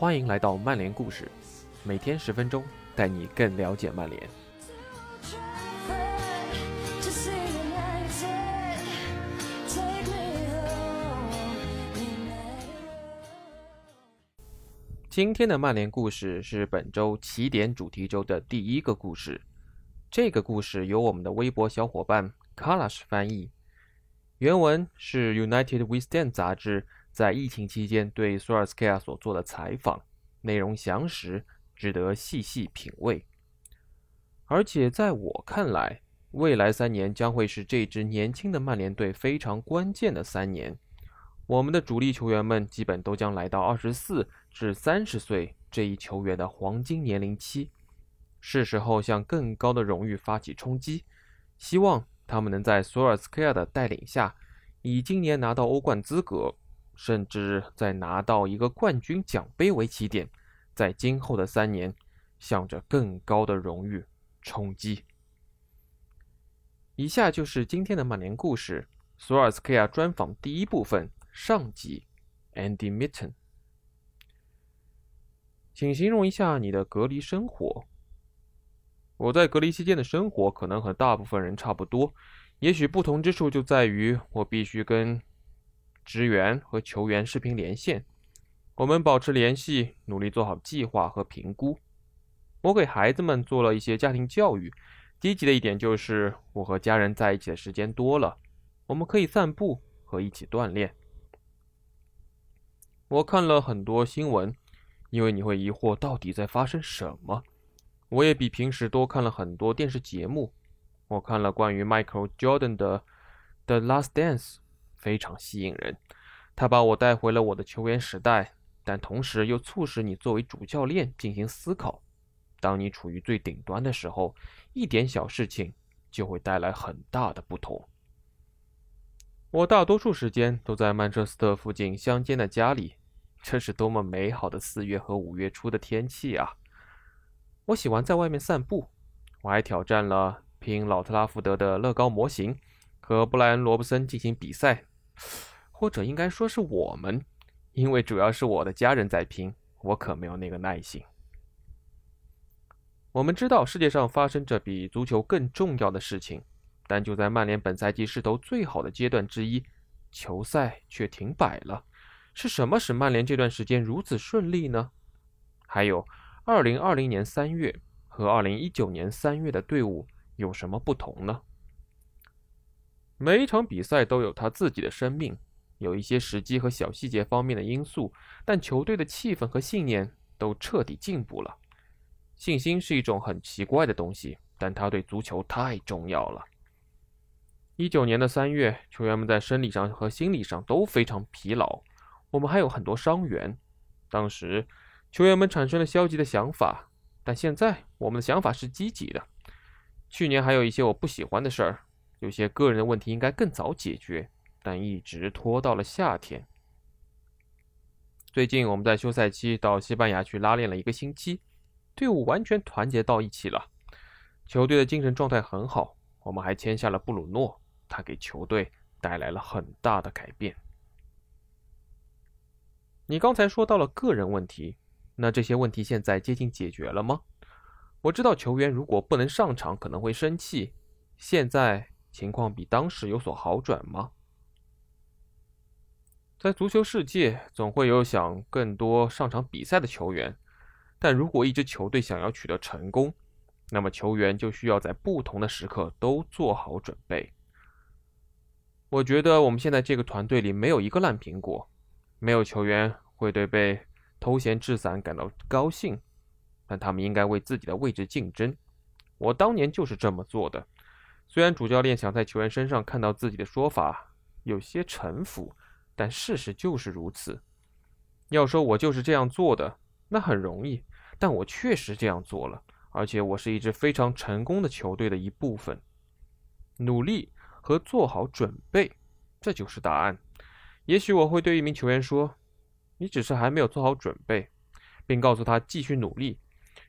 欢迎来到曼联故事，每天十分钟，带你更了解曼联。今天的曼联故事是本周起点主题周的第一个故事。这个故事由我们的微博小伙伴 Kalash 翻译，原文是 United We Stand 杂志。在疫情期间对索尔斯克亚所做的采访内容详实，值得细细品味。而且在我看来，未来三年将会是这支年轻的曼联队非常关键的三年。我们的主力球员们基本都将来到二十四至三十岁这一球员的黄金年龄期，是时候向更高的荣誉发起冲击。希望他们能在索尔斯克亚的带领下，以今年拿到欧冠资格。甚至在拿到一个冠军奖杯为起点，在今后的三年，向着更高的荣誉冲击。以下就是今天的曼联故事——索尔斯克亚专访第一部分上集。Andy Mitten，请形容一下你的隔离生活。我在隔离期间的生活可能和大部分人差不多，也许不同之处就在于我必须跟。职员和球员视频连线，我们保持联系，努力做好计划和评估。我给孩子们做了一些家庭教育。积极的一点就是，我和家人在一起的时间多了，我们可以散步和一起锻炼。我看了很多新闻，因为你会疑惑到底在发生什么。我也比平时多看了很多电视节目。我看了关于 Michael Jordan 的《The Last Dance》。非常吸引人，他把我带回了我的球员时代，但同时又促使你作为主教练进行思考。当你处于最顶端的时候，一点小事情就会带来很大的不同。我大多数时间都在曼彻斯特附近乡间的家里，这是多么美好的四月和五月初的天气啊！我喜欢在外面散步，我还挑战了拼老特拉福德的乐高模型，和布莱恩·罗布森进行比赛。或者应该说是我们，因为主要是我的家人在拼，我可没有那个耐心。我们知道世界上发生着比足球更重要的事情，但就在曼联本赛季势头最好的阶段之一，球赛却停摆了。是什么使曼联这段时间如此顺利呢？还有，2020年3月和2019年3月的队伍有什么不同呢？每一场比赛都有他自己的生命，有一些时机和小细节方面的因素，但球队的气氛和信念都彻底进步了。信心是一种很奇怪的东西，但它对足球太重要了。一九年的三月，球员们在生理上和心理上都非常疲劳，我们还有很多伤员。当时，球员们产生了消极的想法，但现在我们的想法是积极的。去年还有一些我不喜欢的事儿。有些个人的问题应该更早解决，但一直拖到了夏天。最近我们在休赛期到西班牙去拉练了一个星期，队伍完全团结到一起了，球队的精神状态很好。我们还签下了布鲁诺，他给球队带来了很大的改变。你刚才说到了个人问题，那这些问题现在接近解决了吗？我知道球员如果不能上场可能会生气，现在。情况比当时有所好转吗？在足球世界，总会有想更多上场比赛的球员，但如果一支球队想要取得成功，那么球员就需要在不同的时刻都做好准备。我觉得我们现在这个团队里没有一个烂苹果，没有球员会对被偷闲置散感到高兴，但他们应该为自己的位置竞争。我当年就是这么做的。虽然主教练想在球员身上看到自己的说法有些臣服，但事实就是如此。要说我就是这样做的，那很容易，但我确实这样做了，而且我是一支非常成功的球队的一部分。努力和做好准备，这就是答案。也许我会对一名球员说：“你只是还没有做好准备”，并告诉他继续努力。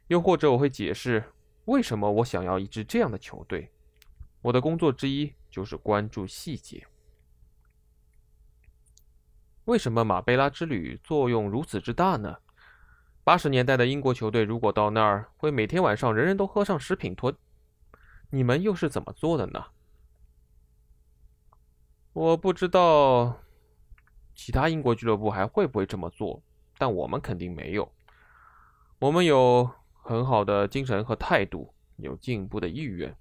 又或者我会解释为什么我想要一支这样的球队。我的工作之一就是关注细节。为什么马贝拉之旅作用如此之大呢？八十年代的英国球队如果到那儿，会每天晚上人人都喝上食品托。你们又是怎么做的呢？我不知道其他英国俱乐部还会不会这么做，但我们肯定没有。我们有很好的精神和态度，有进步的意愿。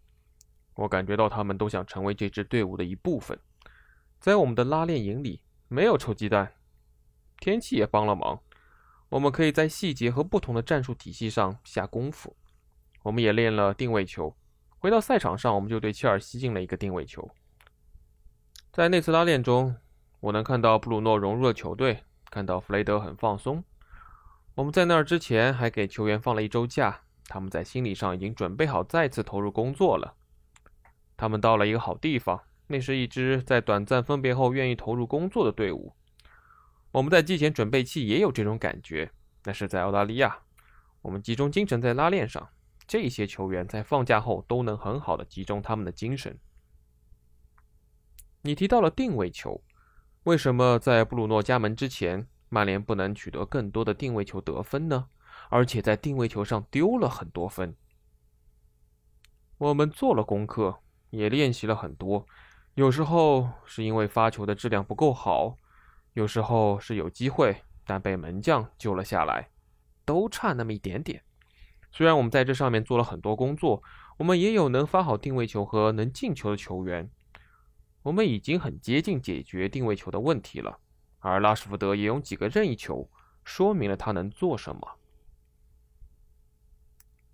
我感觉到他们都想成为这支队伍的一部分。在我们的拉练营里，没有臭鸡蛋。天气也帮了忙，我们可以在细节和不同的战术体系上下功夫。我们也练了定位球。回到赛场上，我们就对切尔西进了一个定位球。在那次拉练中，我能看到布鲁诺融入了球队，看到弗雷德很放松。我们在那儿之前还给球员放了一周假，他们在心理上已经准备好再次投入工作了。他们到了一个好地方，那是一支在短暂分别后愿意投入工作的队伍。我们在季前准备期也有这种感觉，那是在澳大利亚。我们集中精神在拉练上，这些球员在放假后都能很好的集中他们的精神。你提到了定位球，为什么在布鲁诺加盟之前，曼联不能取得更多的定位球得分呢？而且在定位球上丢了很多分。我们做了功课，也练习了很多，有时候是因为发球的质量不够好。有时候是有机会，但被门将救了下来，都差那么一点点。虽然我们在这上面做了很多工作，我们也有能发好定位球和能进球的球员，我们已经很接近解决定位球的问题了。而拉什福德也用几个任意球说明了他能做什么。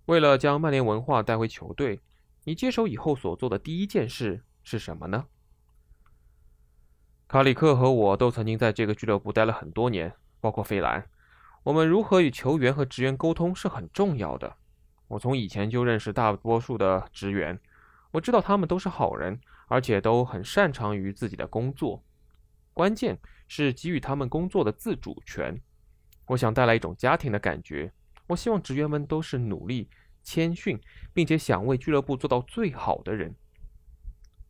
为了将曼联文化带回球队，你接手以后所做的第一件事是什么呢？卡里克和我都曾经在这个俱乐部待了很多年，包括费兰。我们如何与球员和职员沟通是很重要的。我从以前就认识大多数的职员，我知道他们都是好人，而且都很擅长于自己的工作。关键是给予他们工作的自主权。我想带来一种家庭的感觉。我希望职员们都是努力、谦逊，并且想为俱乐部做到最好的人。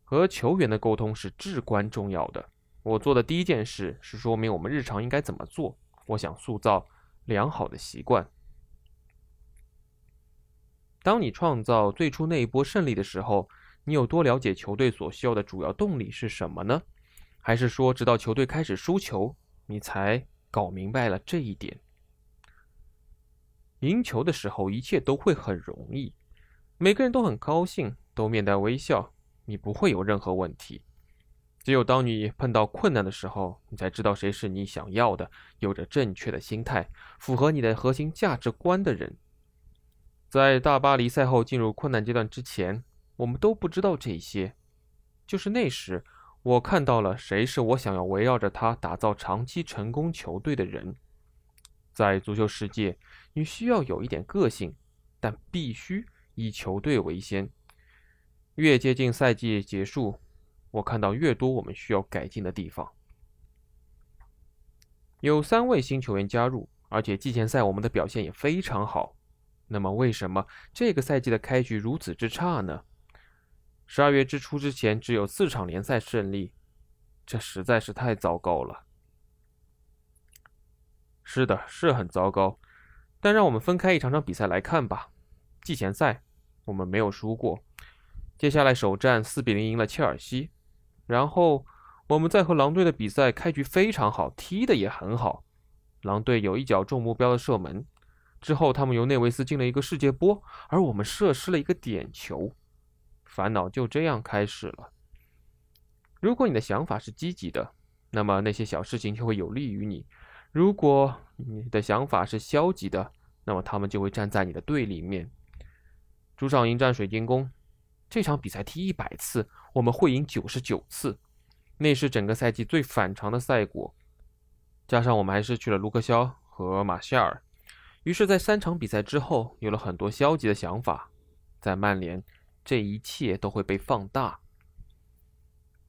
和球员的沟通是至关重要的。我做的第一件事是说明我们日常应该怎么做。我想塑造良好的习惯。当你创造最初那一波胜利的时候，你有多了解球队所需要的主要动力是什么呢？还是说，直到球队开始输球，你才搞明白了这一点？赢球的时候，一切都会很容易，每个人都很高兴，都面带微笑，你不会有任何问题。只有当你碰到困难的时候，你才知道谁是你想要的、有着正确的心态、符合你的核心价值观的人。在大巴黎赛后进入困难阶段之前，我们都不知道这些。就是那时，我看到了谁是我想要围绕着他打造长期成功球队的人。在足球世界，你需要有一点个性，但必须以球队为先。越接近赛季结束。我看到越多我们需要改进的地方。有三位新球员加入，而且季前赛我们的表现也非常好。那么，为什么这个赛季的开局如此之差呢？十二月之初之前只有四场联赛胜利，这实在是太糟糕了。是的，是很糟糕。但让我们分开一场场比赛来看吧。季前赛我们没有输过，接下来首战四比零赢了切尔西。然后我们在和狼队的比赛开局非常好，踢的也很好。狼队有一脚中目标的射门，之后他们由内维斯进了一个世界波，而我们射失了一个点球。烦恼就这样开始了。如果你的想法是积极的，那么那些小事情就会有利于你；如果你的想法是消极的，那么他们就会站在你的对立面。主场迎战水晶宫。这场比赛踢一百次，我们会赢九十九次，那是整个赛季最反常的赛果。加上我们还失去了卢克肖和马夏尔，于是，在三场比赛之后，有了很多消极的想法。在曼联，这一切都会被放大。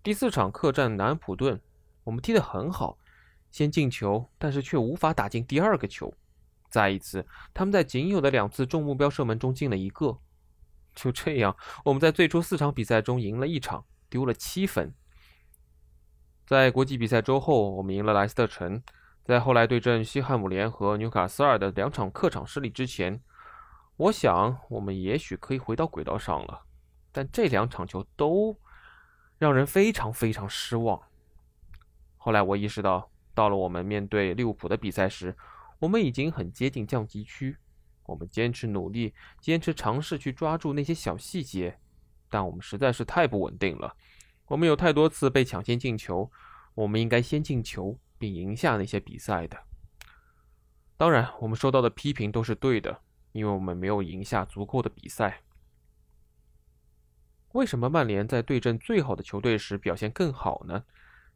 第四场客战南安普顿，我们踢得很好，先进球，但是却无法打进第二个球。再一次，他们在仅有的两次中目标射门中进了一个。就这样，我们在最初四场比赛中赢了一场，丢了七分。在国际比赛周后，我们赢了莱斯特城；在后来对阵西汉姆联和纽卡斯尔的两场客场失利之前，我想我们也许可以回到轨道上了。但这两场球都让人非常非常失望。后来我意识到，到了我们面对利物浦的比赛时，我们已经很接近降级区。我们坚持努力，坚持尝试去抓住那些小细节，但我们实在是太不稳定了。我们有太多次被抢先进球，我们应该先进球。并赢下那些比赛的。当然，我们收到的批评都是对的，因为我们没有赢下足够的比赛。为什么曼联在对阵最好的球队时表现更好呢？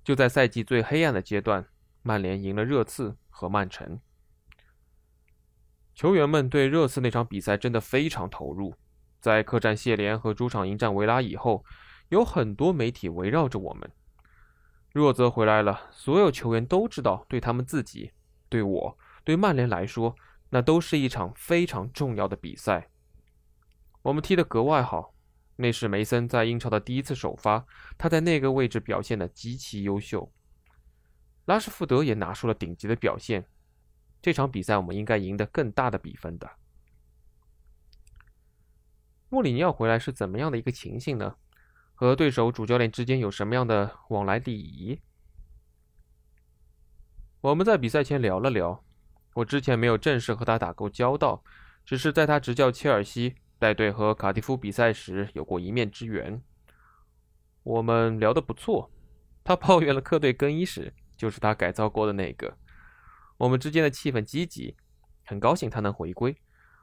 就在赛季最黑暗的阶段，曼联赢了热刺和曼城。球员们对热刺那场比赛真的非常投入。在客战谢联和主场迎战维拉以后，有很多媒体围绕着我们。若泽回来了，所有球员都知道，对他们自己、对我、对曼联来说，那都是一场非常重要的比赛。我们踢得格外好，那是梅森在英超的第一次首发，他在那个位置表现得极其优秀。拉什福德也拿出了顶级的表现。这场比赛我们应该赢得更大的比分的。穆里尼奥回来是怎么样的一个情形呢？和对手主教练之间有什么样的往来礼仪？我们在比赛前聊了聊。我之前没有正式和他打过交道，只是在他执教切尔西带队和卡迪夫比赛时有过一面之缘。我们聊得不错。他抱怨了客队更衣室，就是他改造过的那个。我们之间的气氛积极，很高兴他能回归。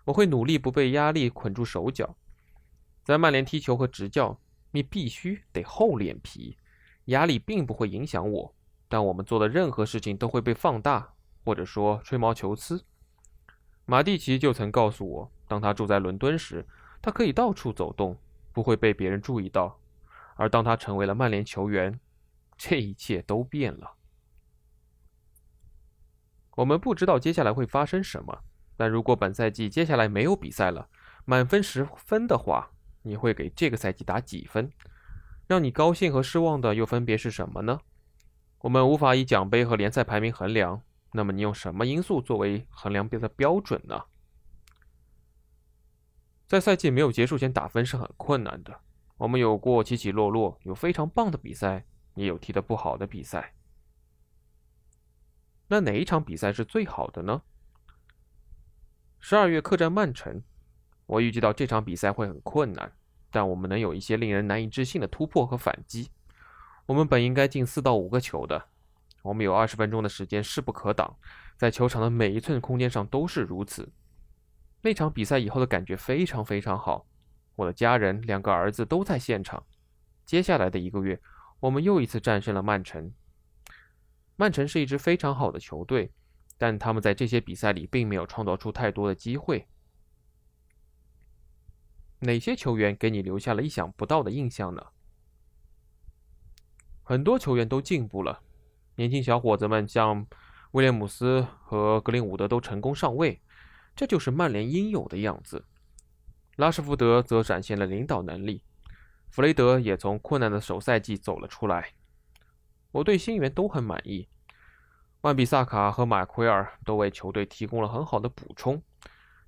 我会努力不被压力捆住手脚，在曼联踢球和执教。你必须得厚脸皮，压力并不会影响我，但我们做的任何事情都会被放大，或者说吹毛求疵。马蒂奇就曾告诉我，当他住在伦敦时，他可以到处走动，不会被别人注意到；而当他成为了曼联球员，这一切都变了。我们不知道接下来会发生什么，但如果本赛季接下来没有比赛了，满分十分的话。你会给这个赛季打几分？让你高兴和失望的又分别是什么呢？我们无法以奖杯和联赛排名衡量，那么你用什么因素作为衡量别的标准呢？在赛季没有结束前打分是很困难的。我们有过起起落落，有非常棒的比赛，也有踢得不好的比赛。那哪一场比赛是最好的呢？十二月客战曼城。我预计到这场比赛会很困难，但我们能有一些令人难以置信的突破和反击。我们本应该进四到五个球的，我们有二十分钟的时间势不可挡，在球场的每一寸空间上都是如此。那场比赛以后的感觉非常非常好，我的家人、两个儿子都在现场。接下来的一个月，我们又一次战胜了曼城。曼城是一支非常好的球队，但他们在这些比赛里并没有创造出太多的机会。哪些球员给你留下了意想不到的印象呢？很多球员都进步了，年轻小伙子们像威廉姆斯和格林伍德都成功上位，这就是曼联应有的样子。拉什福德则展现了领导能力，弗雷德也从困难的首赛季走了出来。我对新援都很满意，万比萨卡和马奎尔都为球队提供了很好的补充。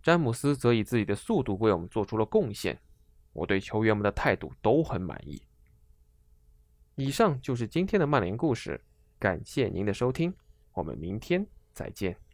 詹姆斯则以自己的速度为我们做出了贡献，我对球员们的态度都很满意。以上就是今天的曼联故事，感谢您的收听，我们明天再见。